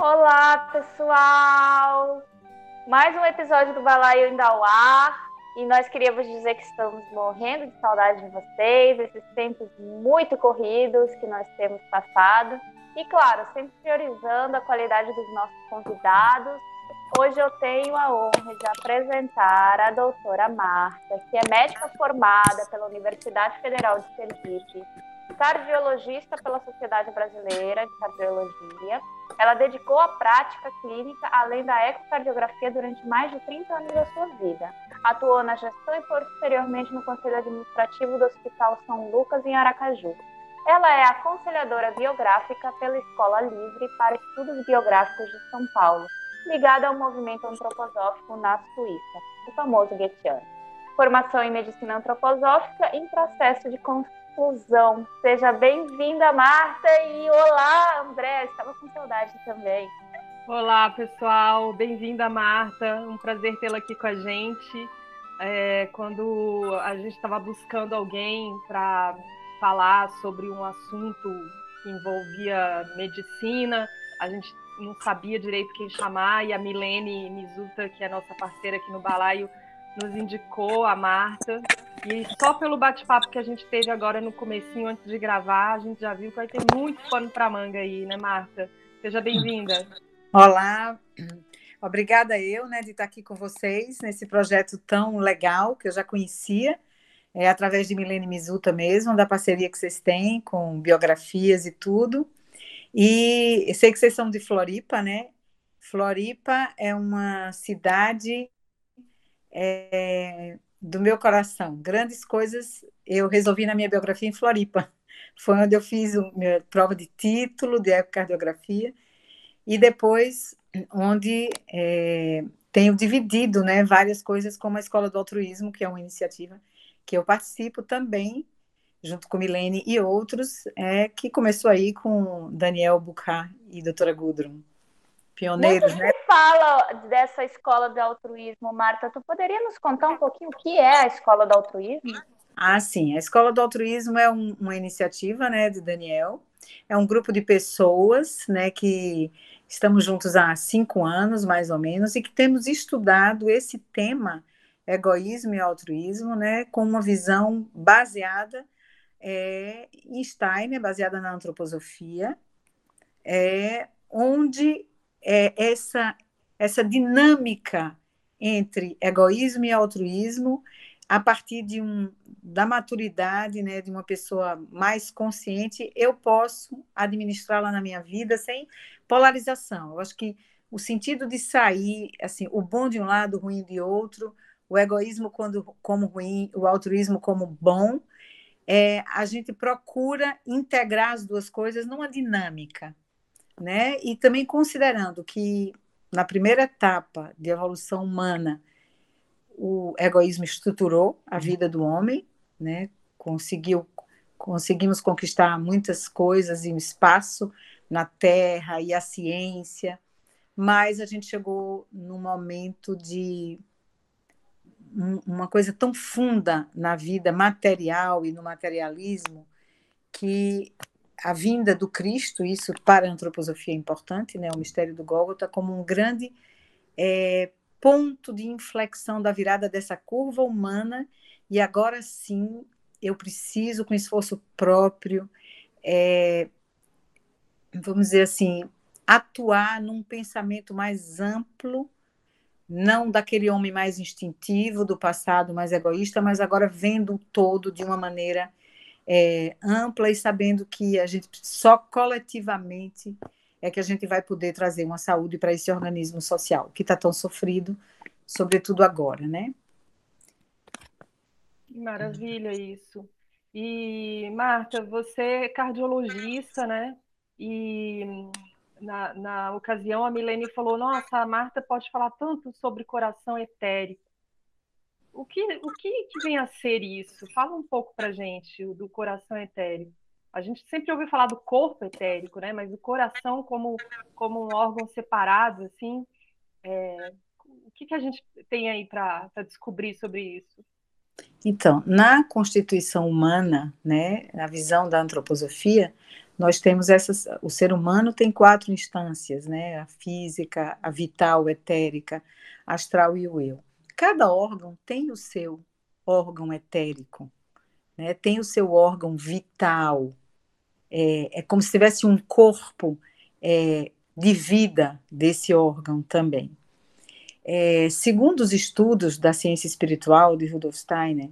Olá, pessoal! Mais um episódio do Balaio indo ao ar. E nós queríamos dizer que estamos morrendo de saudade de vocês, esses tempos muito corridos que nós temos passado. E, claro, sempre priorizando a qualidade dos nossos convidados. Hoje eu tenho a honra de apresentar a doutora Marta, que é médica formada pela Universidade Federal de Sergipe, cardiologista pela Sociedade Brasileira de Cardiologia. Ela dedicou a prática clínica, além da ecocardiografia, durante mais de 30 anos da sua vida. Atuou na gestão e posteriormente no Conselho Administrativo do Hospital São Lucas, em Aracaju. Ela é aconselhadora biográfica pela Escola Livre para Estudos Biográficos de São Paulo, ligada ao movimento antroposófico na Suíça, o famoso Goethe. Formação em medicina antroposófica em processo de confusão. Seja bem-vinda, Marta, e olá, André, estava com saudade também. Olá, pessoal, bem-vinda, Marta, um prazer tê-la aqui com a gente. É, quando a gente estava buscando alguém para falar sobre um assunto que envolvia medicina, a gente não sabia direito quem chamar, e a Milene Mizuta, que é nossa parceira aqui no Balaio, nos indicou a Marta. E só pelo bate-papo que a gente teve agora no comecinho, antes de gravar, a gente já viu que vai ter muito pano para manga aí, né, Marta? Seja bem-vinda. Olá, obrigada eu, né, de estar aqui com vocês nesse projeto tão legal que eu já conhecia, é, através de Milene Mizuta mesmo, da parceria que vocês têm com biografias e tudo. E sei que vocês são de Floripa, né? Floripa é uma cidade é, do meu coração. Grandes coisas eu resolvi na minha biografia em Floripa. Foi onde eu fiz a minha prova de título de ecocardiografia e depois onde é, tenho dividido né, várias coisas como a Escola do Altruísmo, que é uma iniciativa que eu participo também, junto com Milene e outros, é, que começou aí com Daniel Bucar e doutora Gudrun pioneiros, Muito né? Fala dessa escola do altruísmo, Marta. Tu poderia nos contar um pouquinho o que é a escola do altruísmo? Ah, sim. A escola do altruísmo é um, uma iniciativa, né, de Daniel. É um grupo de pessoas, né, que estamos juntos há cinco anos, mais ou menos, e que temos estudado esse tema, egoísmo e altruísmo, né, com uma visão baseada é, em Steiner, baseada na antroposofia, é, onde é, essa, essa dinâmica entre egoísmo e altruísmo a partir de um, da maturidade, né, de uma pessoa mais consciente, eu posso administrá-la na minha vida sem polarização. Eu acho que o sentido de sair, assim, o bom de um lado, o ruim de outro, o egoísmo quando, como ruim, o altruísmo como bom, é, a gente procura integrar as duas coisas numa dinâmica né? E também considerando que na primeira etapa de evolução humana o egoísmo estruturou a vida do homem, né? Conseguiu conseguimos conquistar muitas coisas e um espaço na Terra e a ciência, mas a gente chegou num momento de uma coisa tão funda na vida material e no materialismo que a vinda do Cristo, isso para a antroposofia é importante, né, o mistério do Gólgota, como um grande é, ponto de inflexão da virada dessa curva humana, e agora sim eu preciso, com esforço próprio, é, vamos dizer assim, atuar num pensamento mais amplo, não daquele homem mais instintivo do passado, mais egoísta, mas agora vendo o todo de uma maneira é, ampla e sabendo que a gente só coletivamente é que a gente vai poder trazer uma saúde para esse organismo social que está tão sofrido, sobretudo agora, né? Maravilha isso. E Marta, você é cardiologista, né? E na, na ocasião, a Milene falou: Nossa, a Marta pode falar tanto sobre coração etérico. O que, o que, que vem a ser isso? Fala um pouco para gente do coração etérico. A gente sempre ouve falar do corpo etérico, né? Mas o coração como, como um órgão separado, assim, é... o que, que a gente tem aí para descobrir sobre isso? Então, na constituição humana, né, na visão da antroposofia, nós temos essas, o ser humano tem quatro instâncias, né, a física, a vital, etérica, astral e o eu. Cada órgão tem o seu órgão etérico, né, tem o seu órgão vital, é, é como se tivesse um corpo é, de vida desse órgão também. É, segundo os estudos da ciência espiritual de Rudolf Steiner,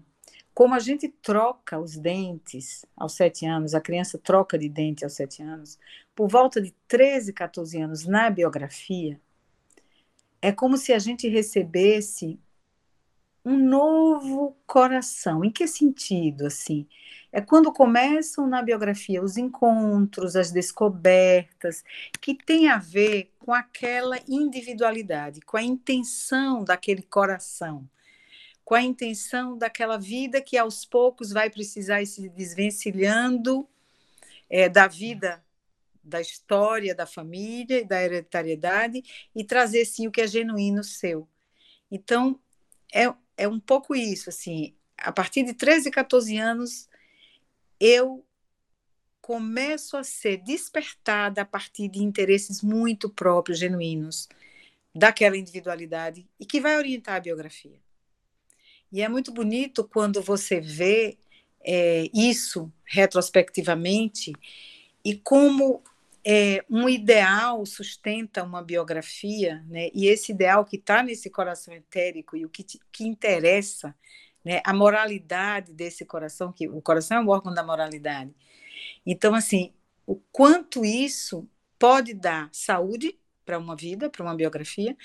como a gente troca os dentes aos sete anos, a criança troca de dente aos sete anos, por volta de 13, 14 anos na biografia, é como se a gente recebesse um novo coração. Em que sentido, assim? É quando começam na biografia os encontros, as descobertas, que tem a ver com aquela individualidade, com a intenção daquele coração, com a intenção daquela vida que aos poucos vai precisar ir se desvencilhando é, da vida da história da família e da hereditariedade e trazer sim o que é genuíno seu. Então, é, é um pouco isso, assim, a partir de 13, 14 anos, eu começo a ser despertada a partir de interesses muito próprios, genuínos, daquela individualidade e que vai orientar a biografia. E é muito bonito quando você vê é, isso retrospectivamente e como é, um ideal sustenta uma biografia, né? e esse ideal que está nesse coração etérico e o que, te, que interessa, né? a moralidade desse coração, que o coração é um órgão da moralidade. Então, assim, o quanto isso pode dar saúde para uma vida, para uma biografia,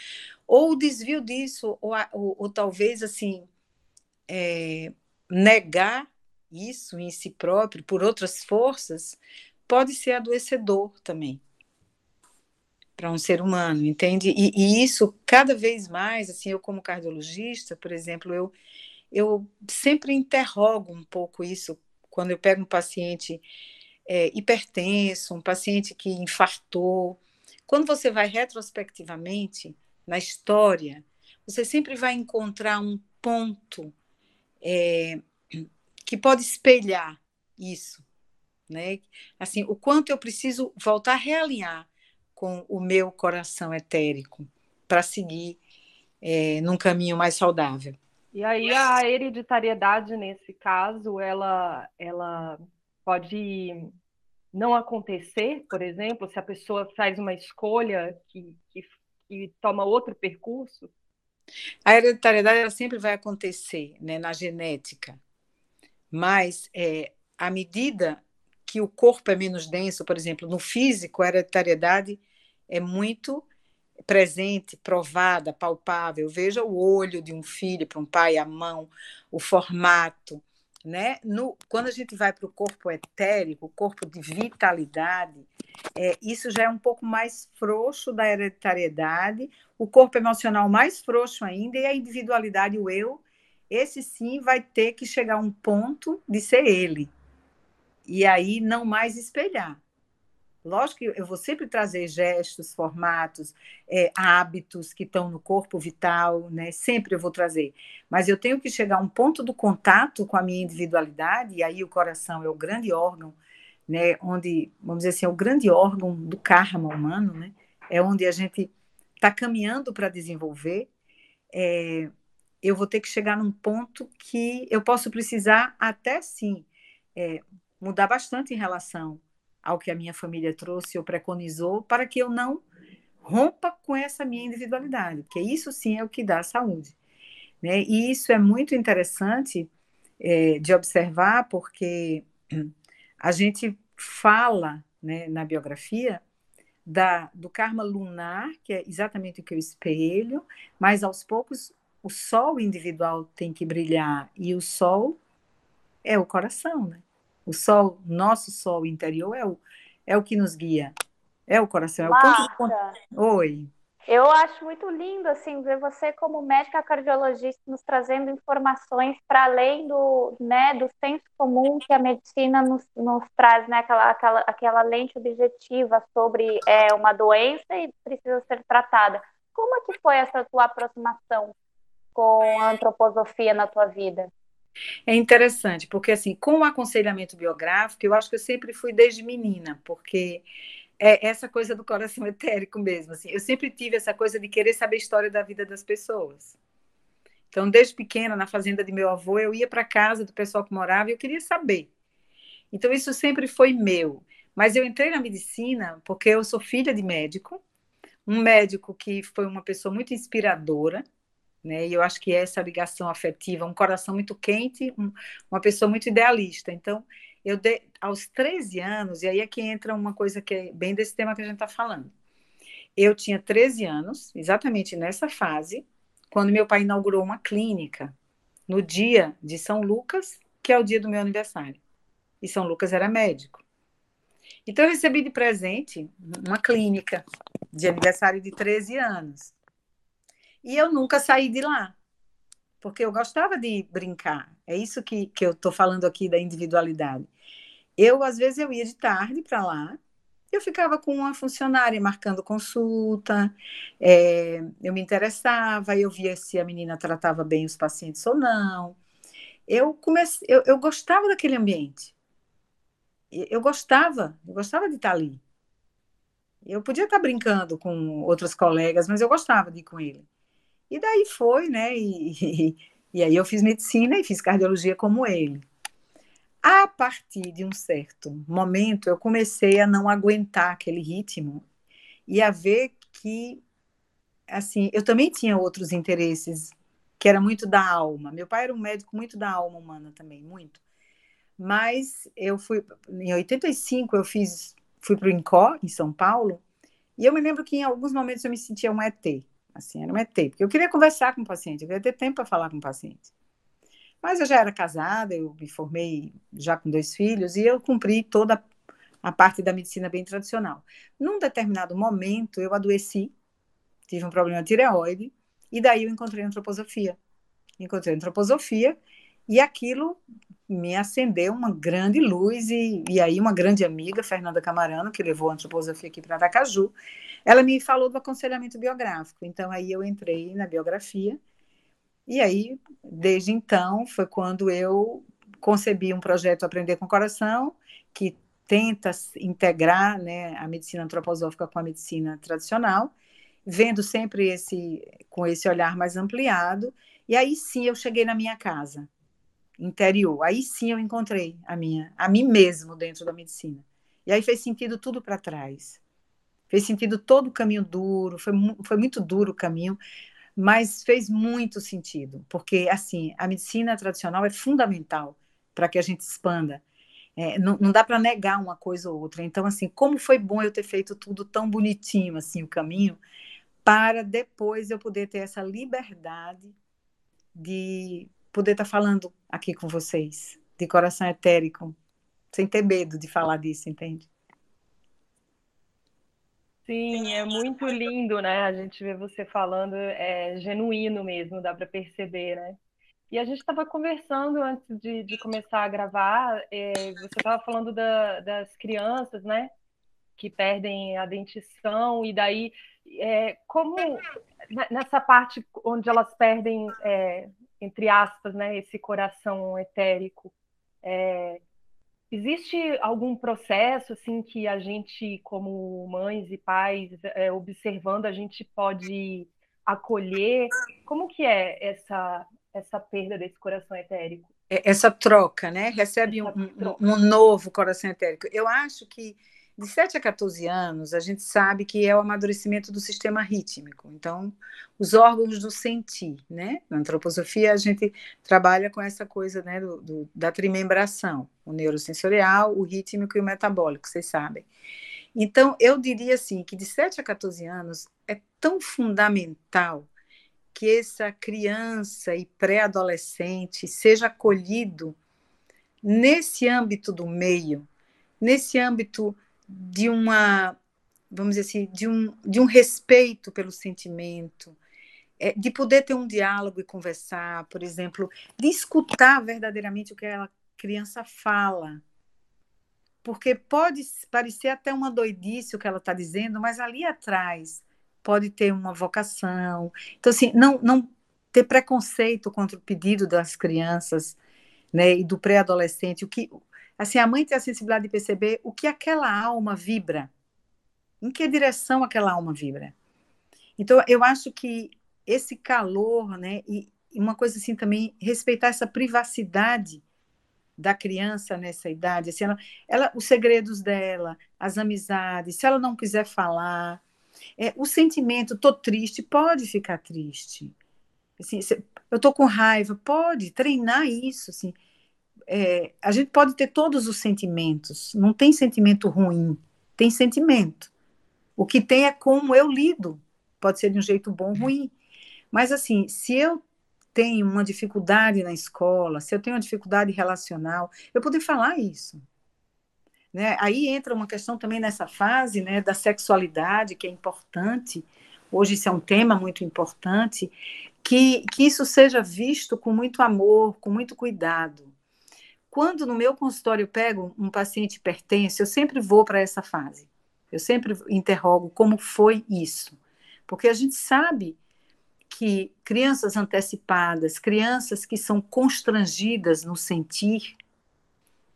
ou o desvio disso, ou, ou, ou talvez, assim, é, negar isso em si próprio por outras forças, pode ser adoecedor também para um ser humano, entende? E, e, isso cada vez mais, assim, eu como cardiologista, por exemplo, eu eu sempre interrogo um pouco isso quando eu pego um paciente é, hipertenso, um paciente que infartou. Quando você vai retrospectivamente na história, você sempre vai encontrar um ponto é, que pode espelhar isso né? Assim, o quanto eu preciso voltar a realinhar com o meu coração etérico para seguir é, num caminho mais saudável. E aí a hereditariedade nesse caso, ela, ela pode não acontecer, por exemplo, se a pessoa faz uma escolha que, que, que toma outro percurso? A hereditariedade ela sempre vai acontecer né, na genética, mas é, à medida que o corpo é menos denso, por exemplo, no físico, a hereditariedade é muito presente, provada, palpável. Veja o olho de um filho para um pai, a mão, o formato. Né? No, quando a gente vai para o corpo etérico, o corpo de vitalidade, é, isso já é um pouco mais frouxo da hereditariedade, o corpo emocional mais frouxo ainda, e a individualidade, o eu, esse sim vai ter que chegar a um ponto de ser ele, e aí não mais espelhar. Lógico que eu vou sempre trazer gestos, formatos, é, hábitos que estão no corpo vital, né? Sempre eu vou trazer. Mas eu tenho que chegar a um ponto do contato com a minha individualidade, e aí o coração é o grande órgão, né? Onde, vamos dizer assim, é o grande órgão do karma humano, né? É onde a gente está caminhando para desenvolver. É, eu vou ter que chegar num ponto que eu posso precisar até sim é, mudar bastante em relação ao que a minha família trouxe ou preconizou, para que eu não rompa com essa minha individualidade, porque isso sim é o que dá saúde. Né? E isso é muito interessante é, de observar, porque a gente fala né, na biografia da, do karma lunar, que é exatamente o que eu espelho, mas aos poucos o sol individual tem que brilhar, e o sol é o coração, né? O sol, nosso sol interior é o, é o que nos guia, É o coração, é Marta, o ponto de... Oi. Eu acho muito lindo assim ver você como médica cardiologista nos trazendo informações para além do, né, do senso comum que a medicina nos, nos traz, né, aquela, aquela, aquela lente objetiva sobre é, uma doença e precisa ser tratada. Como é que foi essa tua aproximação com a antroposofia na tua vida? É interessante, porque assim, com o aconselhamento biográfico, eu acho que eu sempre fui desde menina, porque é essa coisa do coração etérico mesmo. Assim. Eu sempre tive essa coisa de querer saber a história da vida das pessoas. Então, desde pequena, na fazenda de meu avô, eu ia para casa do pessoal que morava e eu queria saber. Então, isso sempre foi meu. Mas eu entrei na medicina porque eu sou filha de médico, um médico que foi uma pessoa muito inspiradora, né? E eu acho que essa ligação afetiva, um coração muito quente, um, uma pessoa muito idealista. Então, eu de, aos 13 anos, e aí é que entra uma coisa que é bem desse tema que a gente está falando. Eu tinha 13 anos, exatamente nessa fase, quando meu pai inaugurou uma clínica no dia de São Lucas, que é o dia do meu aniversário. E São Lucas era médico. Então, eu recebi de presente uma clínica de aniversário de 13 anos. E eu nunca saí de lá porque eu gostava de brincar. É isso que, que eu estou falando aqui da individualidade. Eu, às vezes, eu ia de tarde para lá, eu ficava com uma funcionária marcando consulta, é, eu me interessava, eu via se a menina tratava bem os pacientes ou não. Eu comecei, eu, eu gostava daquele ambiente. Eu gostava, eu gostava de estar ali. Eu podia estar brincando com outros colegas, mas eu gostava de ir com ele. E daí foi, né? E, e, aí eu fiz medicina e fiz cardiologia como ele. A partir de um certo momento, eu comecei a não aguentar aquele ritmo e a ver que, assim, eu também tinha outros interesses, que era muito da alma. Meu pai era um médico muito da alma humana também, muito. Mas eu fui, em 85, eu fiz, fui para o INCO, em São Paulo, e eu me lembro que em alguns momentos eu me sentia um ET. Assim, era um ET, porque eu queria conversar com o paciente, eu queria ter tempo para falar com o paciente. Mas eu já era casada, eu me formei já com dois filhos e eu cumpri toda a parte da medicina bem tradicional. Num determinado momento, eu adoeci, tive um problema de tireoide, e daí eu encontrei a antroposofia. Encontrei a antroposofia e aquilo me acendeu uma grande luz, e, e aí uma grande amiga, Fernanda Camarano, que levou a antroposofia aqui para Aracaju, ela me falou do aconselhamento biográfico. Então, aí eu entrei na biografia. E aí, desde então, foi quando eu concebi um projeto Aprender com o Coração, que tenta integrar né, a medicina antroposófica com a medicina tradicional, vendo sempre esse com esse olhar mais ampliado. E aí sim eu cheguei na minha casa interior. Aí sim eu encontrei a minha, a mim mesmo dentro da medicina. E aí fez sentido tudo para trás fez sentido todo o caminho duro, foi, foi muito duro o caminho, mas fez muito sentido, porque, assim, a medicina tradicional é fundamental para que a gente expanda. É, não, não, dá para negar uma coisa ou outra. Então, assim, como foi bom eu ter feito tudo tão bonitinho, assim, o caminho, para depois eu poder ter essa liberdade de poder estar tá falando aqui com vocês, de coração etérico, sem ter medo de falar disso, entende? Sim, é muito lindo, né? A gente vê você falando, é genuíno mesmo, dá para perceber, né? E a gente estava conversando antes de, de, começar a gravar, é, você estava falando da, das crianças, né? Que perdem a dentição, e daí, é, como nessa parte onde elas perdem, é, entre aspas, né, esse coração etérico, é, Existe algum processo assim que a gente, como mães e pais, é, observando, a gente pode acolher? Como que é essa essa perda desse coração etérico? É, essa troca, né? Recebe um, um, um, novo coração etérico. Eu acho que de 7 a 14 anos, a gente sabe que é o amadurecimento do sistema rítmico. Então, os órgãos do sentir, né? Na antroposofia, a gente trabalha com essa coisa né, do, do, da trimembração, o neurosensorial, o rítmico e o metabólico, vocês sabem. Então, eu diria assim, que de 7 a 14 anos é tão fundamental que essa criança e pré-adolescente seja acolhido nesse âmbito do meio, nesse âmbito de uma vamos dizer assim, de um, de um respeito pelo sentimento, é, de poder ter um diálogo e conversar, por exemplo, de escutar verdadeiramente o que a criança fala. Porque pode parecer até uma doidice o que ela está dizendo, mas ali atrás pode ter uma vocação. Então, assim, não, não ter preconceito contra o pedido das crianças né, e do pré-adolescente. O que, assim, a mãe tem a sensibilidade de perceber o que aquela alma vibra, em que direção aquela alma vibra. Então, eu acho que esse calor, né, e uma coisa assim também, respeitar essa privacidade da criança nessa idade, assim, ela, ela, os segredos dela, as amizades, se ela não quiser falar, é, o sentimento, tô triste, pode ficar triste. Assim, eu tô com raiva, pode treinar isso, assim. É, a gente pode ter todos os sentimentos, não tem sentimento ruim, tem sentimento. O que tem é como eu lido, pode ser de um jeito bom ou ruim. Mas, assim, se eu tenho uma dificuldade na escola, se eu tenho uma dificuldade relacional, eu poder falar isso. Né? Aí entra uma questão também nessa fase né, da sexualidade, que é importante. Hoje isso é um tema muito importante, que, que isso seja visto com muito amor, com muito cuidado. Quando no meu consultório eu pego um paciente hipertenso, eu sempre vou para essa fase. Eu sempre interrogo como foi isso. Porque a gente sabe que crianças antecipadas, crianças que são constrangidas no sentir,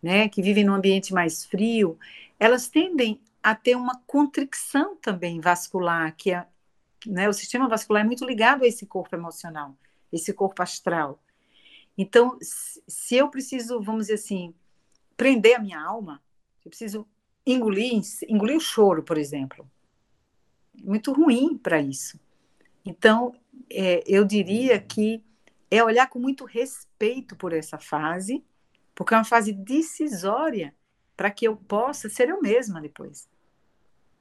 né, que vivem num ambiente mais frio, elas tendem a ter uma contricção também vascular, que é, né, o sistema vascular é muito ligado a esse corpo emocional, esse corpo astral. Então, se eu preciso, vamos dizer assim, prender a minha alma, eu preciso engolir, engolir o choro, por exemplo. Muito ruim para isso. Então, é, eu diria que é olhar com muito respeito por essa fase, porque é uma fase decisória para que eu possa ser eu mesma depois.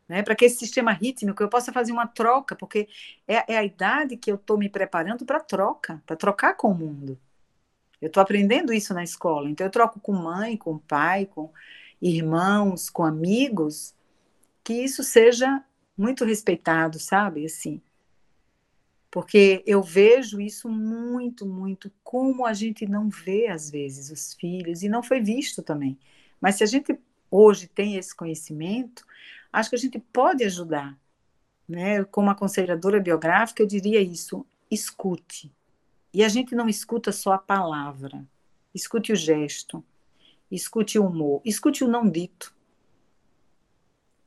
Né? Para que esse sistema rítmico eu possa fazer uma troca, porque é, é a idade que eu estou me preparando para troca, para trocar com o mundo. Eu estou aprendendo isso na escola, então eu troco com mãe, com pai, com irmãos, com amigos, que isso seja muito respeitado, sabe? Assim, porque eu vejo isso muito, muito, como a gente não vê às vezes os filhos, e não foi visto também. Mas se a gente hoje tem esse conhecimento, acho que a gente pode ajudar. Né? Como aconselhadora biográfica, eu diria isso: escute. E a gente não escuta só a palavra, escute o gesto, escute o humor, escute o não dito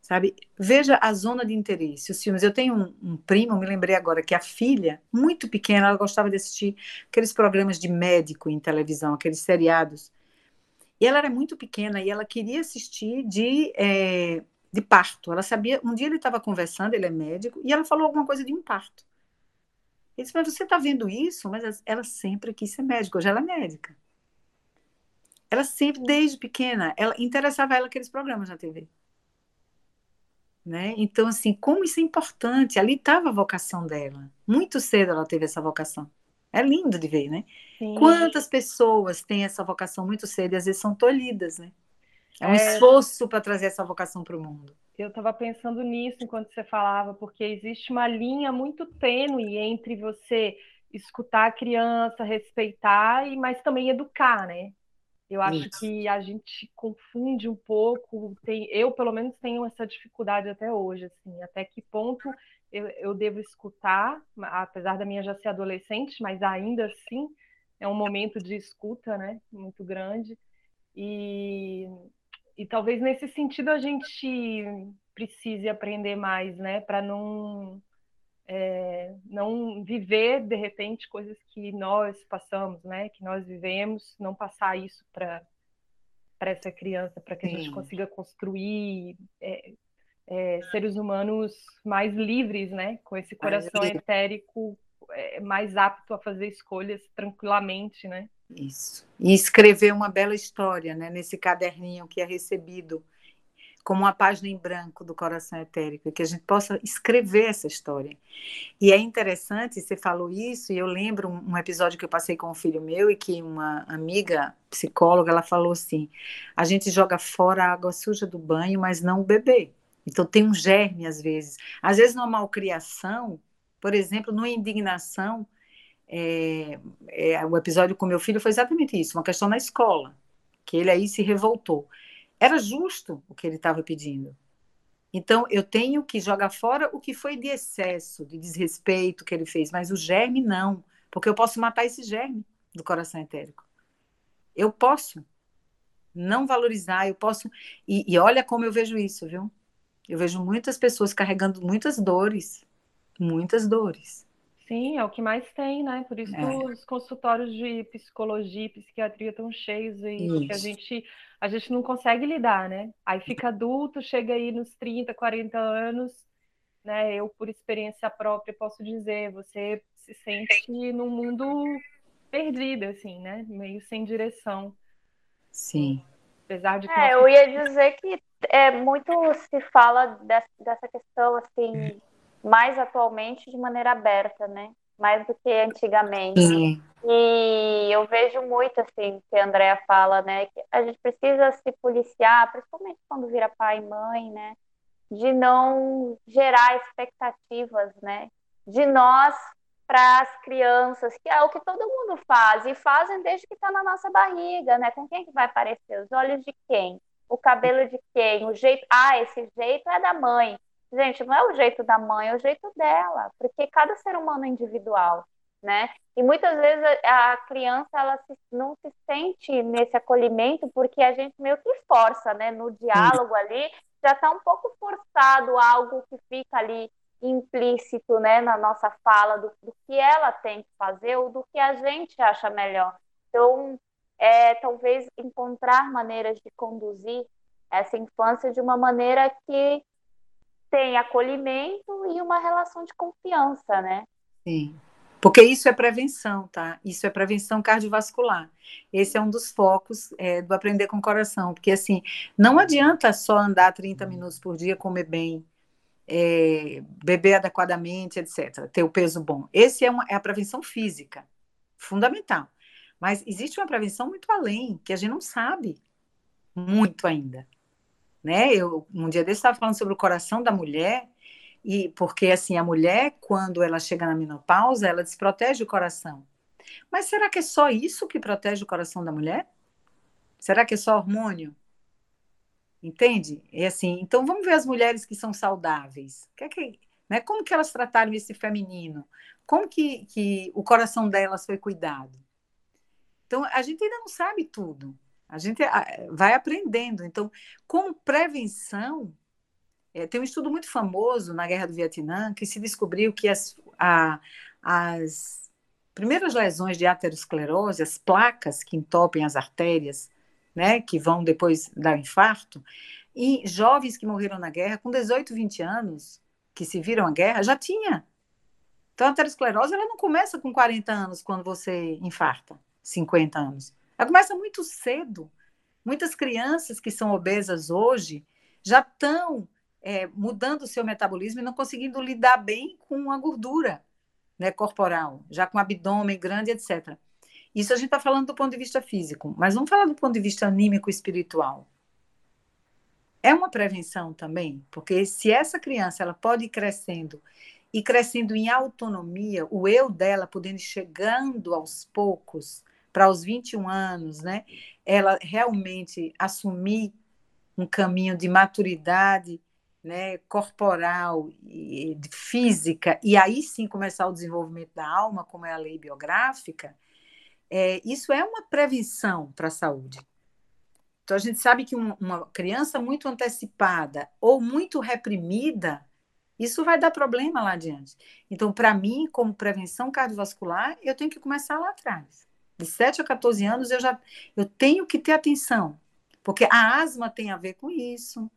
sabe? Veja a zona de interesse, os filmes. Eu tenho um, um, primo, me lembrei agora, que a filha, muito pequena, ela gostava de assistir aqueles programas de médico em televisão, aqueles seriados. E ela era muito pequena e ela queria assistir de, é, de parto. Ela sabia, um dia ele estava conversando, ele é médico, e ela falou alguma coisa de um parto. Ele disse, mas você está vendo isso? Mas ela sempre quis ser médica, hoje ela é médica. Ela sempre, desde pequena, ela interessava ela aqueles programas na TV. Né? Então, assim, como isso é importante. Ali estava a vocação dela. Muito cedo ela teve essa vocação. É lindo de ver, né? Sim. Quantas pessoas têm essa vocação muito cedo e às vezes são tolhidas, né? É um é... esforço para trazer essa vocação para o mundo. Eu estava pensando nisso enquanto você falava, porque existe uma linha muito tênue entre você escutar a criança, respeitar, e mas também educar, né? Eu acho Isso. que a gente confunde um pouco, tem, eu pelo menos tenho essa dificuldade até hoje, assim, até que ponto eu, eu devo escutar, apesar da minha já ser adolescente, mas ainda assim é um momento de escuta, né, muito grande, e, e talvez nesse sentido a gente precise aprender mais, né, para não é, não viver de repente coisas que nós passamos, né? Que nós vivemos, não passar isso para para essa criança, para que Sim. a gente consiga construir é, é, seres humanos mais livres, né? Com esse coração etérico é, mais apto a fazer escolhas tranquilamente, né? Isso. E escrever uma bela história, né? Nesse caderninho que é recebido como uma página em branco do coração etérico, que a gente possa escrever essa história. E é interessante, você falou isso, e eu lembro um, episódio que eu passei com um filho meu e que uma amiga psicóloga, ela falou assim: a gente joga fora a água suja do banho, mas não o bebê. Então tem um germe às vezes. Às vezes numa malcriação, por exemplo, numa indignação, é, é, o episódio com meu filho foi exatamente isso, uma questão na escola, que ele aí se revoltou. Era justo o que ele estava pedindo. Então, eu tenho que jogar fora o que foi de excesso, de desrespeito que ele fez, mas o germe não, porque eu posso matar esse germe do coração etérico. Eu posso não valorizar, eu posso. E, e olha como eu vejo isso, viu? Eu vejo muitas pessoas carregando muitas dores, muitas dores. Sim, é o que mais tem, né? Por isso é. os consultórios de psicologia e psiquiatria estão cheios aí, porque a gente, a gente não consegue lidar, né? Aí fica adulto, chega aí nos 30, 40 anos, né? Eu, por experiência própria, posso dizer, você se sente num mundo perdido, assim, né? Meio sem direção. Sim. Apesar de que é, eu ia dizer que é muito se fala dessa, dessa questão assim mais atualmente de maneira aberta, né? Mais do que antigamente. Sim. E eu vejo muito assim que a Andrea fala, né? Que a gente precisa se policiar, principalmente quando vira pai e mãe, né? De não gerar expectativas, né? De nós para as crianças, que é o que todo mundo faz, e fazem desde que está na nossa barriga, né? Com quem que vai aparecer? Os olhos de quem? O cabelo de quem? O jeito. Ah, esse jeito é da mãe. Gente, não é o jeito da mãe, é o jeito dela, porque cada ser humano é individual, né? E muitas vezes a criança ela se, não se sente nesse acolhimento porque a gente meio que força, né? No diálogo ali já está um pouco forçado algo que fica ali implícito né, na nossa fala do, do, que ela tem que fazer ou do que a gente acha melhor. Então, é, talvez encontrar maneiras de conduzir essa infância de uma maneira que tem acolhimento e uma relação de confiança, né? Sim. Porque isso é prevenção, tá? Isso é prevenção cardiovascular. Esse é um dos focos é, do aprender com o coração. Porque, assim, não adianta só andar 30 minutos por dia, comer bem, é, beber adequadamente, etc., ter o peso bom. Esse é, uma, é a prevenção física, fundamental. Mas existe uma prevenção muito além, que a gente não sabe muito ainda. Né? Eu, um dia desse estava falando sobre o coração da mulher, e porque assim a mulher, quando ela chega na menopausa, ela desprotege o coração. Mas será que é só isso que protege o coração da mulher? Será que é só hormônio? Entende? É assim, então vamos ver as mulheres que são saudáveis. Que é que, né, como que elas trataram esse feminino? Como que, que o coração delas foi cuidado? Então, a gente ainda não sabe tudo. A gente vai aprendendo. Então, como prevenção, é, tem um estudo muito famoso na Guerra do Vietnã que se descobriu que as, a, as primeiras lesões de aterosclerose, as placas que entopem as artérias, né, que vão depois dar infarto, e jovens que morreram na guerra com 18, 20 anos, que se viram à guerra, já tinha. Então, a aterosclerose ela não começa com 40 anos, quando você infarta, 50 anos. Ela começa muito cedo. Muitas crianças que são obesas hoje já estão é, mudando o seu metabolismo e não conseguindo lidar bem com a gordura né, corporal, já com abdômen grande, etc. Isso a gente está falando do ponto de vista físico, mas vamos falar do ponto de vista anímico espiritual. É uma prevenção também, porque se essa criança ela pode ir crescendo e crescendo em autonomia, o eu dela podendo chegando aos poucos para os 21 anos, né? Ela realmente assumir um caminho de maturidade, né, corporal e física e aí sim começar o desenvolvimento da alma, como é a lei biográfica, é, isso é uma prevenção para a saúde. Então, a gente sabe que uma, uma criança muito antecipada ou muito reprimida, isso vai dar problema lá adiante. Então, para mim, como prevenção cardiovascular, eu tenho que começar lá atrás. De 7 a 14 anos, eu já eu tenho que ter atenção, porque a asma tem a ver com isso.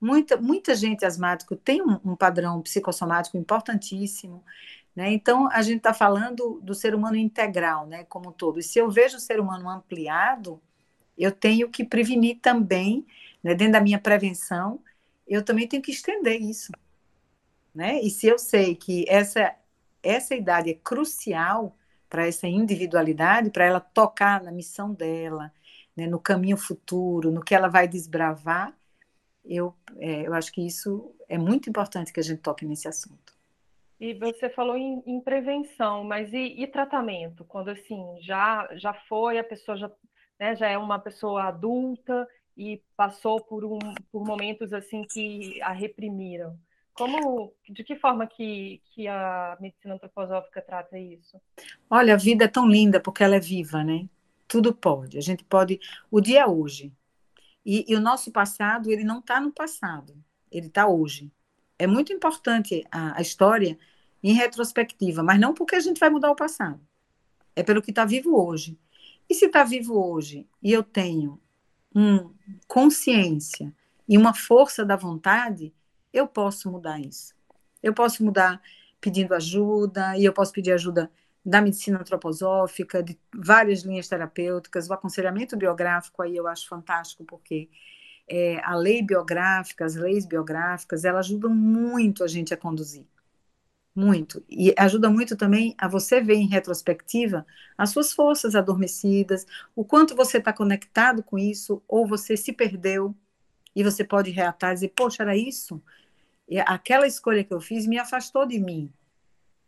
Muita, muita gente asmática tem um, um padrão psicossomático importantíssimo. Né? Então, a gente está falando do ser humano integral, né, como um todo. E se eu vejo o ser humano ampliado, eu tenho que prevenir também, né, dentro da minha prevenção, eu também tenho que estender isso. Né? E se eu sei que essa, essa idade é crucial para essa individualidade, para ela tocar na missão dela, né, no caminho futuro, no que ela vai desbravar, eu, é, eu acho que isso é muito importante que a gente toque nesse assunto. E você falou em, em prevenção, mas e, e, tratamento? Quando assim já já foi a pessoa já, né, já é uma pessoa adulta e passou por um por momentos assim que a reprimiram. Como, de que forma que, que a medicina antroposófica trata isso? Olha, a vida é tão linda porque ela é viva, né? Tudo pode. A gente pode. O dia é hoje. E, e o nosso passado, ele não está no passado. Ele está hoje. É muito importante a, a história em retrospectiva, mas não porque a gente vai mudar o passado. É pelo que está vivo hoje. E se está vivo hoje e eu tenho um, consciência e uma força da vontade, eu posso mudar isso. Eu posso mudar pedindo ajuda, e eu posso pedir ajuda da medicina antroposófica, de várias linhas terapêuticas, o aconselhamento biográfico aí eu acho fantástico, porque é, a lei biográfica, as leis biográficas, elas ajudam muito a gente a conduzir. Muito. E ajuda muito também a você ver em retrospectiva as suas forças adormecidas, o quanto você está conectado com isso, ou você se perdeu, e você pode reatar e dizer, poxa, era isso? E aquela escolha que eu fiz me afastou de mim.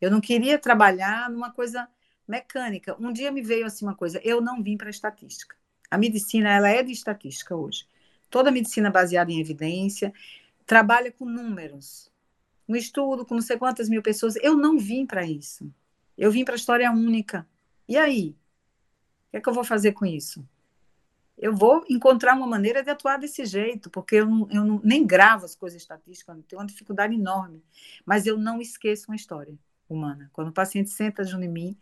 Eu não queria trabalhar numa coisa mecânica. Um dia me veio assim uma coisa, eu não vim para estatística. A medicina, ela é de estatística hoje. Toda medicina baseada em evidência, trabalha com números. Um estudo com não sei quantas mil pessoas. Eu não vim para isso. Eu vim para a história única. E aí? O que é que eu vou fazer com isso? Eu vou encontrar uma maneira de atuar desse jeito, porque eu, não, eu não, nem gravo as coisas estatísticas, eu tenho uma dificuldade enorme, mas eu não esqueço uma história humana. Quando o paciente senta junto em mim,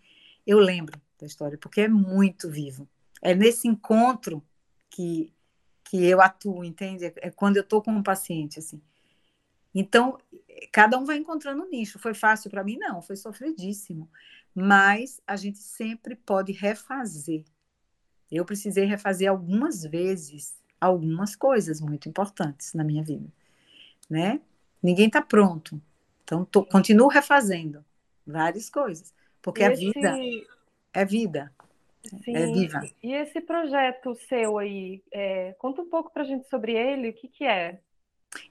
eu lembro da história, porque é muito vivo. É nesse encontro que, que eu atuo, entende? É, é quando eu estou com um paciente, assim. Então, cada um vai encontrando um nicho. Foi fácil para mim? Não, foi sofridíssimo. Mas a gente sempre pode refazer eu precisei refazer algumas vezes algumas coisas muito importantes na minha vida, né? Ninguém está pronto, então tô, continuo refazendo várias coisas, porque esse... a vida é vida, Sim. é viva. E esse projeto seu aí, é, conta um pouco para a gente sobre ele, o que que é?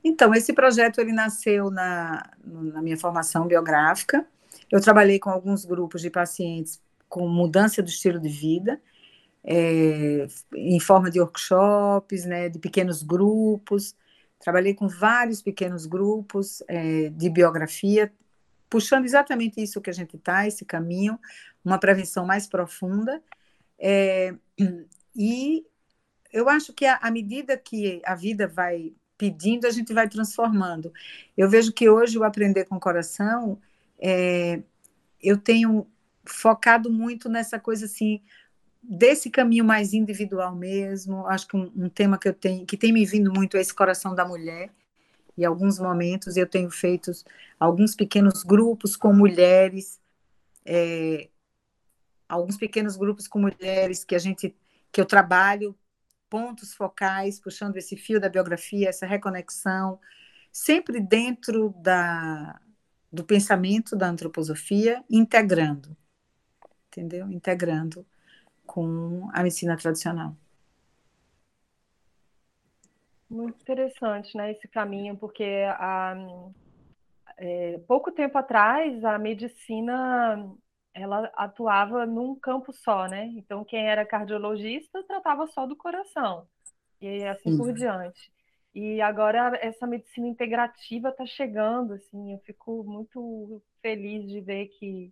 Então, esse projeto ele nasceu na, na minha formação biográfica. Eu trabalhei com alguns grupos de pacientes com mudança do estilo de vida é, em forma de workshops, né, de pequenos grupos. Trabalhei com vários pequenos grupos é, de biografia, puxando exatamente isso que a gente está, esse caminho, uma prevenção mais profunda. É, e eu acho que à medida que a vida vai pedindo, a gente vai transformando. Eu vejo que hoje o aprender com o coração, é, eu tenho focado muito nessa coisa assim, desse caminho mais individual mesmo. Acho que um, um, tema que eu tenho, que tem me vindo muito é esse coração da mulher. E alguns momentos eu tenho feito alguns pequenos grupos com mulheres, é, alguns pequenos grupos com mulheres que a gente, que eu trabalho pontos focais, puxando esse fio da biografia, essa reconexão, sempre dentro da, do pensamento da antroposofia, integrando, entendeu? Integrando com a medicina tradicional. Muito interessante, né, esse caminho, porque há é, pouco tempo atrás a medicina ela atuava num campo só, né? Então quem era cardiologista tratava só do coração e assim Sim. por diante. E agora essa medicina integrativa está chegando, assim, eu fico muito feliz de ver que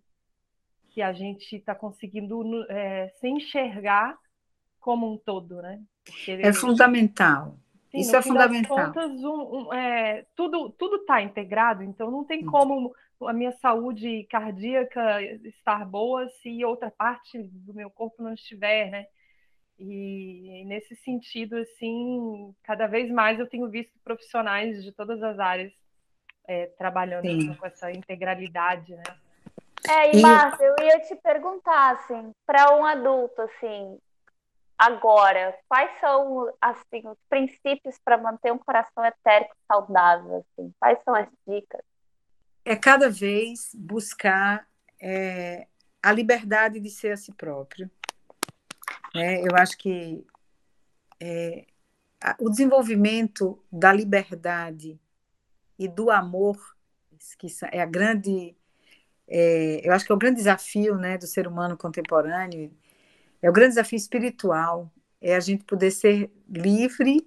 que a gente está conseguindo é, se enxergar como um todo, né? Porque é fundamental. Sim, Isso é fundamental. Contas, um, um, é, tudo tudo está integrado, então não tem como a minha saúde cardíaca estar boa se outra parte do meu corpo não estiver, né? E nesse sentido, assim, cada vez mais eu tenho visto profissionais de todas as áreas é, trabalhando assim, com essa integralidade, né? É, e, e... Eu ia te perguntar, assim, para um adulto, assim, agora, quais são, assim, os princípios para manter um coração etérico saudável, assim? Quais são as dicas? É cada vez buscar é, a liberdade de ser a si próprio. É, eu acho que é, o desenvolvimento da liberdade e do amor, que é a grande, é, eu acho que é o grande desafio né, do ser humano contemporâneo, é o grande desafio espiritual, é a gente poder ser livre,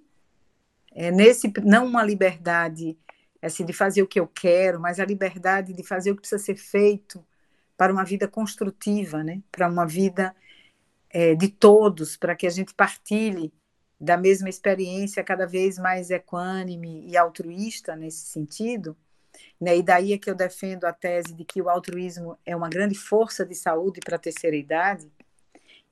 é, nesse não uma liberdade assim, de fazer o que eu quero, mas a liberdade de fazer o que precisa ser feito para uma vida construtiva, né? para uma vida é, de todos, para que a gente partilhe da mesma experiência cada vez mais equânime e altruísta nesse sentido. Né? E daí é que eu defendo a tese de que o altruísmo é uma grande força de saúde para a terceira idade.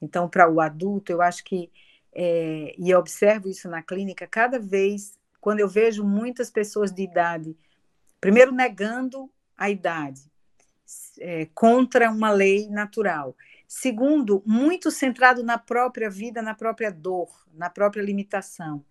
Então, para o adulto, eu acho que, é, e eu observo isso na clínica, cada vez, quando eu vejo muitas pessoas de idade, primeiro negando a idade, é, contra uma lei natural, Segundo, muito centrado na própria vida, na própria dor, na própria limitação.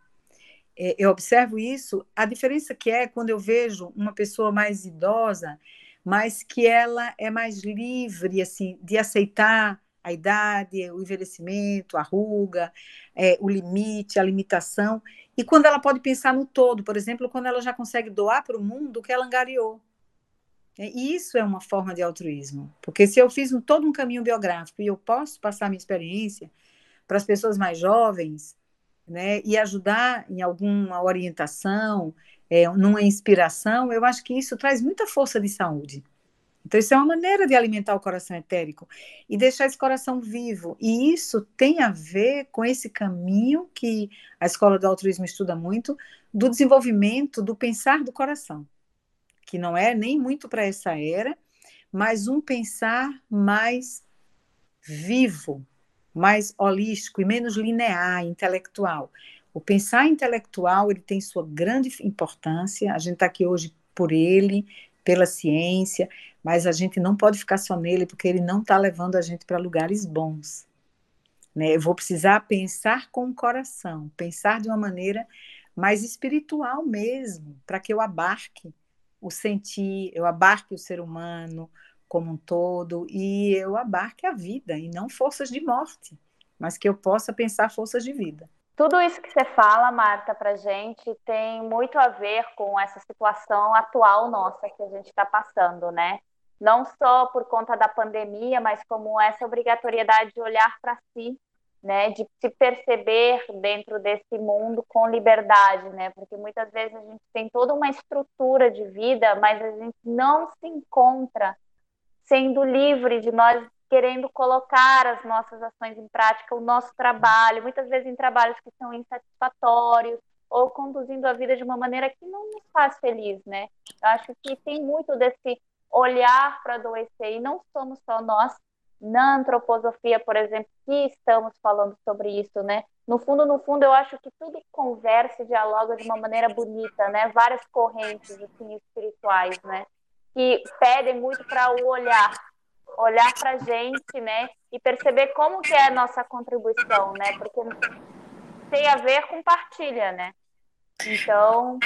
É, eu observo isso. A diferença que é quando eu vejo uma pessoa mais idosa, mas que ela é mais livre assim de aceitar a idade, o envelhecimento, a ruga, é, o limite, a limitação, e quando ela pode pensar no todo, por exemplo, quando ela já consegue doar para o mundo o que ela angariou. É, e isso é uma forma de altruísmo, porque se eu fiz um, todo um caminho biográfico e eu posso passar minha experiência para as pessoas mais jovens, né, e ajudar em alguma orientação, é, numa inspiração, eu acho que isso traz muita força de saúde. Então, isso é uma maneira de alimentar o coração etérico e deixar esse coração vivo. E isso tem a ver com esse caminho que a escola do altruísmo estuda muito, do desenvolvimento do pensar do coração que não é nem muito para essa era, mas um pensar mais vivo, mais holístico e menos linear, intelectual. O pensar intelectual ele tem sua grande importância. A gente está aqui hoje por ele, pela ciência, mas a gente não pode ficar só nele porque ele não está levando a gente para lugares bons. Né? Eu vou precisar pensar com o coração, pensar de uma maneira mais espiritual mesmo, para que eu abarque o sentir, eu abarque o ser humano como um todo e eu abarque a vida e não forças de morte, mas que eu possa pensar forças de vida. Tudo isso que você fala, Marta, para gente tem muito a ver com essa situação atual nossa que a gente está passando, né? Não só por conta da pandemia, mas como essa obrigatoriedade de olhar para si né, de se perceber dentro desse mundo com liberdade, né? Porque muitas vezes a gente tem toda uma estrutura de vida, mas a gente não se encontra sendo livre de nós querendo colocar as nossas ações em prática, o nosso trabalho, muitas vezes em trabalhos que são insatisfatórios ou conduzindo a vida de uma maneira que não nos faz feliz, né? Eu acho que tem muito desse olhar para adoecer e não somos só nós na antroposofia, por exemplo, que estamos falando sobre isso, né? No fundo, no fundo, eu acho que tudo conversa e dialoga de uma maneira bonita, né? Várias correntes assim, espirituais, né? Que pedem muito para o olhar, olhar para a gente, né? E perceber como que é a nossa contribuição, né? Porque tem a ver com partilha, né? Então...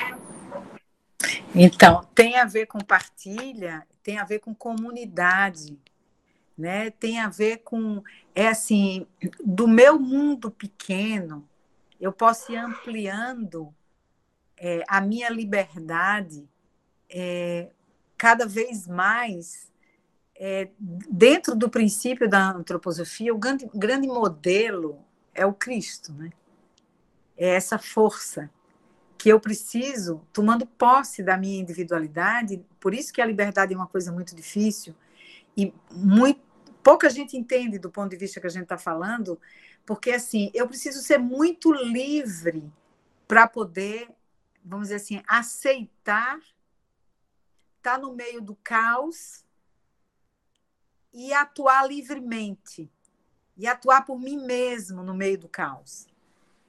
Então, tem a ver com partilha, tem a ver com comunidade, né? Tem a ver com é assim, do meu mundo pequeno, eu posso ir ampliando é, a minha liberdade é, cada vez mais é, dentro do princípio da antroposofia, o grande, grande modelo é o Cristo, né? É essa força que eu preciso, tomando posse da minha individualidade, por isso que a liberdade é uma coisa muito difícil, e muito, pouca gente entende do ponto de vista que a gente está falando, porque assim, eu preciso ser muito livre para poder, vamos dizer assim, aceitar estar tá no meio do caos e atuar livremente e atuar por mim mesmo no meio do caos.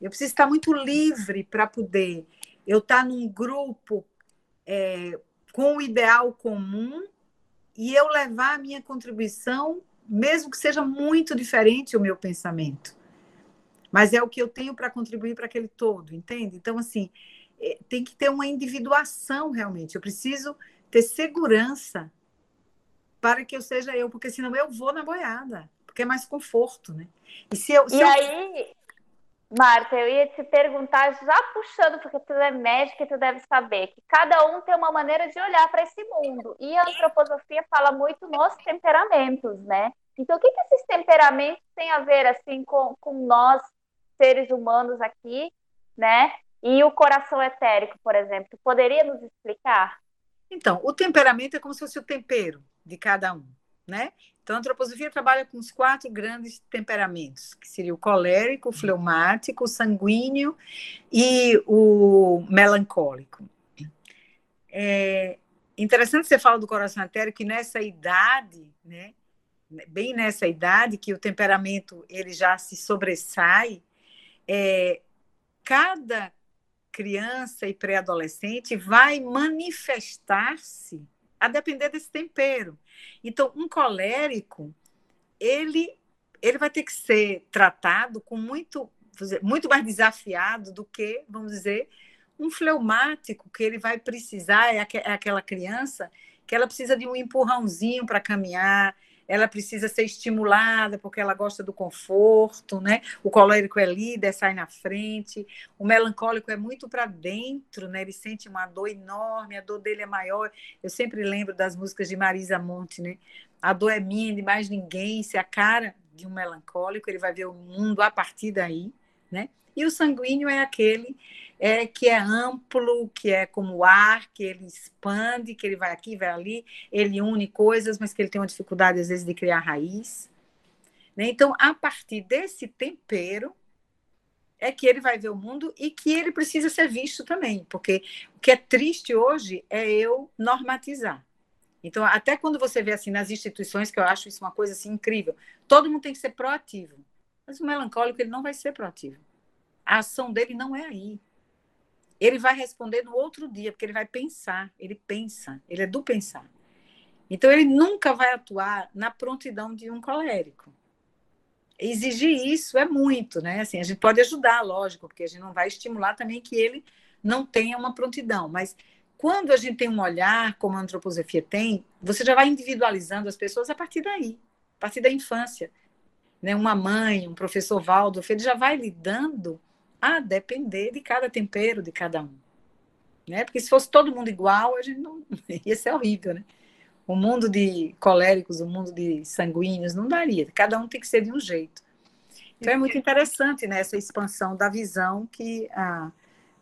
Eu preciso estar muito livre para poder eu estar num grupo é, com o ideal comum e eu levar a minha contribuição, mesmo que seja muito diferente o meu pensamento. Mas é o que eu tenho para contribuir para aquele todo, entende? Então, assim, é, tem que ter uma individuação realmente. Eu preciso ter segurança para que eu seja eu, porque senão eu vou na boiada, porque é mais conforto, né? E, se eu, se e eu... aí Marta, eu ia te perguntar, já puxando, porque tu é médica e tu deve saber, que cada um tem uma maneira de olhar para esse mundo. E a antroposofia fala muito nos temperamentos, né? Então, o que, que esses temperamentos têm a ver, assim, com, com nós, seres humanos aqui, né? E o coração etérico, por exemplo. Poderia nos explicar? Então, o temperamento é como se fosse o tempero de cada um, né? Então, a antroposofia trabalha com os quatro grandes temperamentos, que seria o colérico, o fleumático, o sanguíneo e o melancólico. É interessante você falar do coração etérico, que nessa idade, né, bem nessa idade, que o temperamento ele já se sobressai, é, cada criança e pré-adolescente vai manifestar-se a depender desse tempero. Então, um colérico, ele, ele vai ter que ser tratado com muito, muito mais desafiado do que, vamos dizer, um fleumático, que ele vai precisar, é, é aquela criança que ela precisa de um empurrãozinho para caminhar, ela precisa ser estimulada porque ela gosta do conforto, né? O colérico é líder, sai na frente. O melancólico é muito para dentro, né? Ele sente uma dor enorme, a dor dele é maior. Eu sempre lembro das músicas de Marisa Monte, né? A dor é minha, de mais ninguém. Se a cara de um melancólico, ele vai ver o mundo a partir daí, né? E o sanguíneo é aquele é, que é amplo, que é como o ar, que ele expande, que ele vai aqui, vai ali, ele une coisas, mas que ele tem uma dificuldade, às vezes, de criar raiz. Né? Então, a partir desse tempero, é que ele vai ver o mundo e que ele precisa ser visto também, porque o que é triste hoje é eu normatizar. Então, até quando você vê assim nas instituições, que eu acho isso uma coisa assim incrível, todo mundo tem que ser proativo. Mas o melancólico ele não vai ser proativo. A ação dele não é aí. Ele vai responder no outro dia, porque ele vai pensar, ele pensa, ele é do pensar. Então, ele nunca vai atuar na prontidão de um colérico. Exigir isso é muito, né? Assim, a gente pode ajudar, lógico, porque a gente não vai estimular também que ele não tenha uma prontidão, mas quando a gente tem um olhar, como a antroposofia tem, você já vai individualizando as pessoas a partir daí, a partir da infância. Né? Uma mãe, um professor Valdo, ele já vai lidando a depender de cada tempero de cada um. Né? Porque se fosse todo mundo igual, a gente não ia ser horrível, né? O mundo de coléricos, o mundo de sanguíneos, não daria. Cada um tem que ser de um jeito. Então é muito interessante né, essa expansão da visão que ah,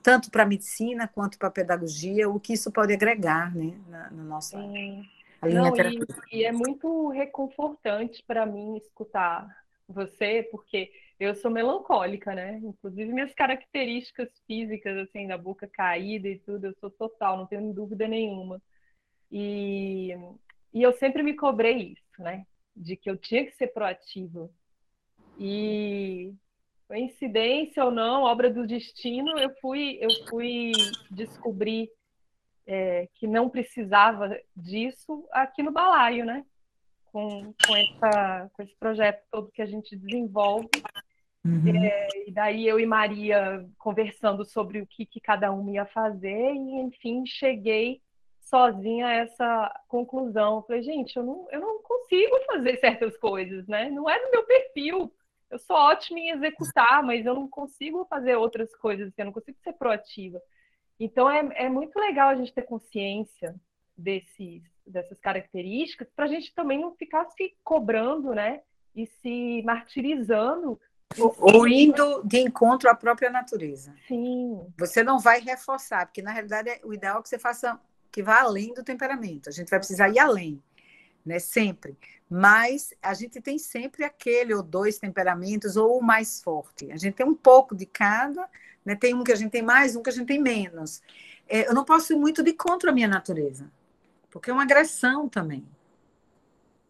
tanto para a medicina quanto para a pedagogia, o que isso pode agregar né, na, na nossa Sim. linha Não, e, e é muito reconfortante para mim escutar você, porque eu sou melancólica, né? Inclusive minhas características físicas, assim, da boca caída e tudo, eu sou total, não tenho dúvida nenhuma. E, e eu sempre me cobrei isso, né? De que eu tinha que ser proativa. E coincidência ou não, obra do destino, eu fui, eu fui descobrir é, que não precisava disso aqui no balaio, né? Com, com, essa, com esse projeto todo que a gente desenvolve Uhum. É, e daí eu e Maria conversando sobre o que, que cada um ia fazer, e enfim, cheguei sozinha a essa conclusão. Falei, gente, eu não, eu não consigo fazer certas coisas, né? Não é do meu perfil. Eu sou ótima em executar, mas eu não consigo fazer outras coisas, eu não consigo ser proativa. Então é, é muito legal a gente ter consciência desses, dessas características para a gente também não ficar se cobrando, né? E se martirizando ou indo de encontro à própria natureza. Sim. Você não vai reforçar, porque na realidade é, o ideal é que você faça que vá além do temperamento. A gente vai precisar ir além, né? Sempre. Mas a gente tem sempre aquele ou dois temperamentos ou o mais forte. A gente tem um pouco de cada, né? Tem um que a gente tem mais, um que a gente tem menos. É, eu não posso ir muito de contra a minha natureza, porque é uma agressão também.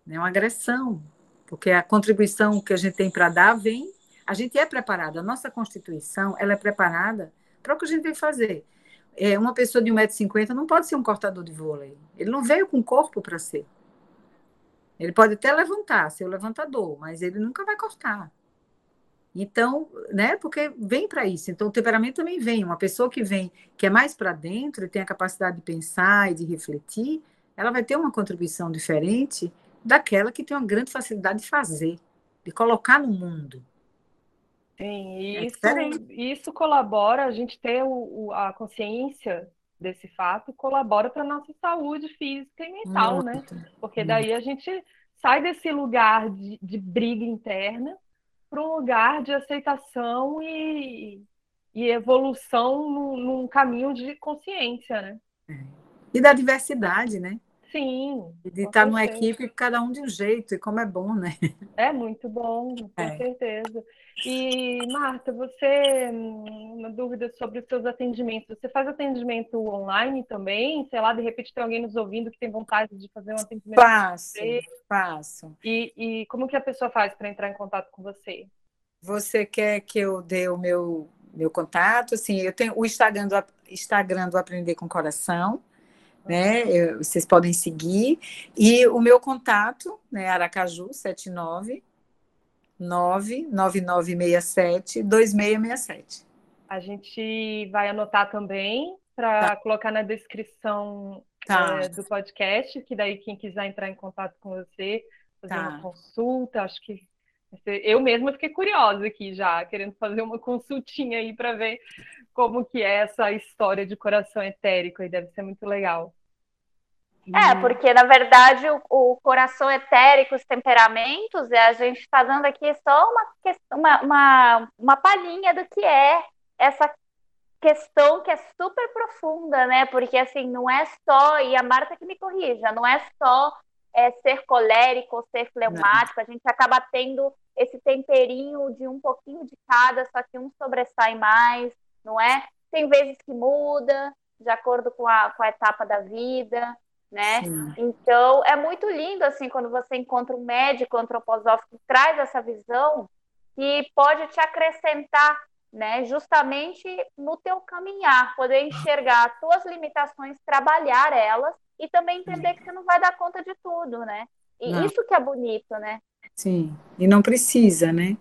É uma agressão, porque a contribuição que a gente tem para dar vem a gente é preparada, a nossa Constituição ela é preparada para o que a gente tem que fazer. É, uma pessoa de 1,50m não pode ser um cortador de vôlei. Ele não veio com corpo para ser. Ele pode até levantar, ser o levantador, mas ele nunca vai cortar. Então, né, porque vem para isso. Então, o temperamento também vem. Uma pessoa que vem, que é mais para dentro tem a capacidade de pensar e de refletir, ela vai ter uma contribuição diferente daquela que tem uma grande facilidade de fazer, de colocar no mundo. Sim, e é isso, isso colabora, a gente ter o, o, a consciência desse fato colabora para a nossa saúde física e mental, né? né? Porque daí a gente sai desse lugar de, de briga interna para um lugar de aceitação e, e evolução num, num caminho de consciência, né? É. E da diversidade, né? Sim. De estar numa equipe, cada um de um jeito, e como é bom, né? É muito bom, com é. certeza. E, Marta, você, uma dúvida sobre os seus atendimentos. Você faz atendimento online também? Sei lá, de repente tem alguém nos ouvindo que tem vontade de fazer um atendimento? Faço, faço. E, e como que a pessoa faz para entrar em contato com você? Você quer que eu dê o meu, meu contato? Assim, eu tenho o Instagram do, Instagram do Aprender com Coração, né? Eu, vocês podem seguir. E o meu contato, né? Aracaju 79 99967 2667. A gente vai anotar também para tá. colocar na descrição tá. é, do podcast, que daí quem quiser entrar em contato com você, fazer tá. uma consulta, acho que eu mesma fiquei curiosa aqui já, querendo fazer uma consultinha aí para ver como que é essa história de coração etérico e deve ser muito legal. É, porque na verdade o, o, coração etérico, os temperamentos, a gente está dando aqui só uma, uma, uma, uma palhinha do que é essa questão que é super profunda, né? Porque assim, não é só, e a Marta que me corrija, não é só é, ser colérico ser fleumático, não. a gente acaba tendo esse temperinho de um pouquinho de cada, só que um sobressai mais, não é? Tem vezes que muda, de acordo com a, com a etapa da vida né? Sim. Então, é muito lindo, assim, quando você encontra um médico antroposófico que traz essa visão que pode te acrescentar, né? Justamente no teu caminhar, poder enxergar as tuas limitações, trabalhar elas e também entender que você não vai dar conta de tudo, né? E não. isso que é bonito, né? Sim, e não precisa, né?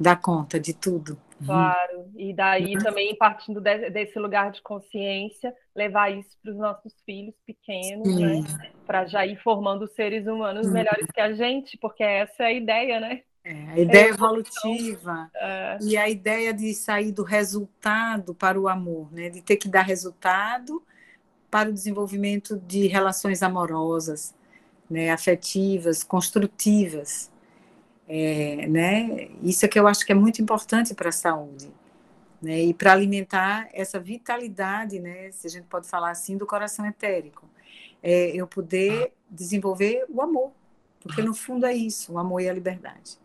Dar conta de tudo. Claro, e daí uhum. também partindo de, desse lugar de consciência, levar isso para os nossos filhos pequenos, né? Para já ir formando seres humanos uhum. melhores que a gente, porque essa é a ideia, né? É, a ideia é evolutiva é. e a ideia de sair do resultado para o amor, né? De ter que dar resultado para o desenvolvimento de relações amorosas, né? afetivas, construtivas. É, né? Isso é que eu acho que é muito importante para a saúde. Né? E para alimentar essa vitalidade, né? se a gente pode falar assim, do coração etérico. É, eu poder desenvolver o amor, porque no fundo é isso, o amor e a liberdade.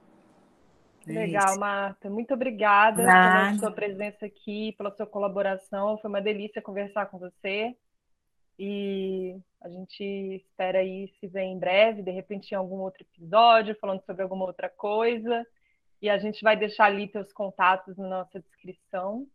É Legal, isso. Marta. Muito obrigada Nada. pela sua presença aqui, pela sua colaboração. Foi uma delícia conversar com você. E a gente espera aí se ver em breve, de repente em algum outro episódio, falando sobre alguma outra coisa. E a gente vai deixar ali teus contatos na nossa descrição.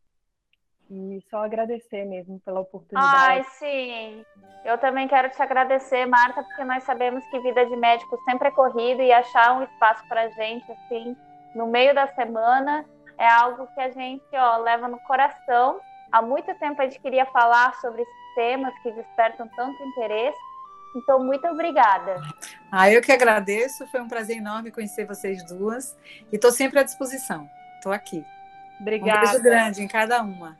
E só agradecer mesmo pela oportunidade. Ai, sim. Eu também quero te agradecer, Marta, porque nós sabemos que vida de médico sempre é corrida e achar um espaço para gente, assim, no meio da semana, é algo que a gente ó, leva no coração. Há muito tempo a gente queria falar sobre temas que despertam tanto interesse. Então, muito obrigada. Ah, eu que agradeço. Foi um prazer enorme conhecer vocês duas. E estou sempre à disposição. Estou aqui. Obrigada. Um beijo grande em cada uma.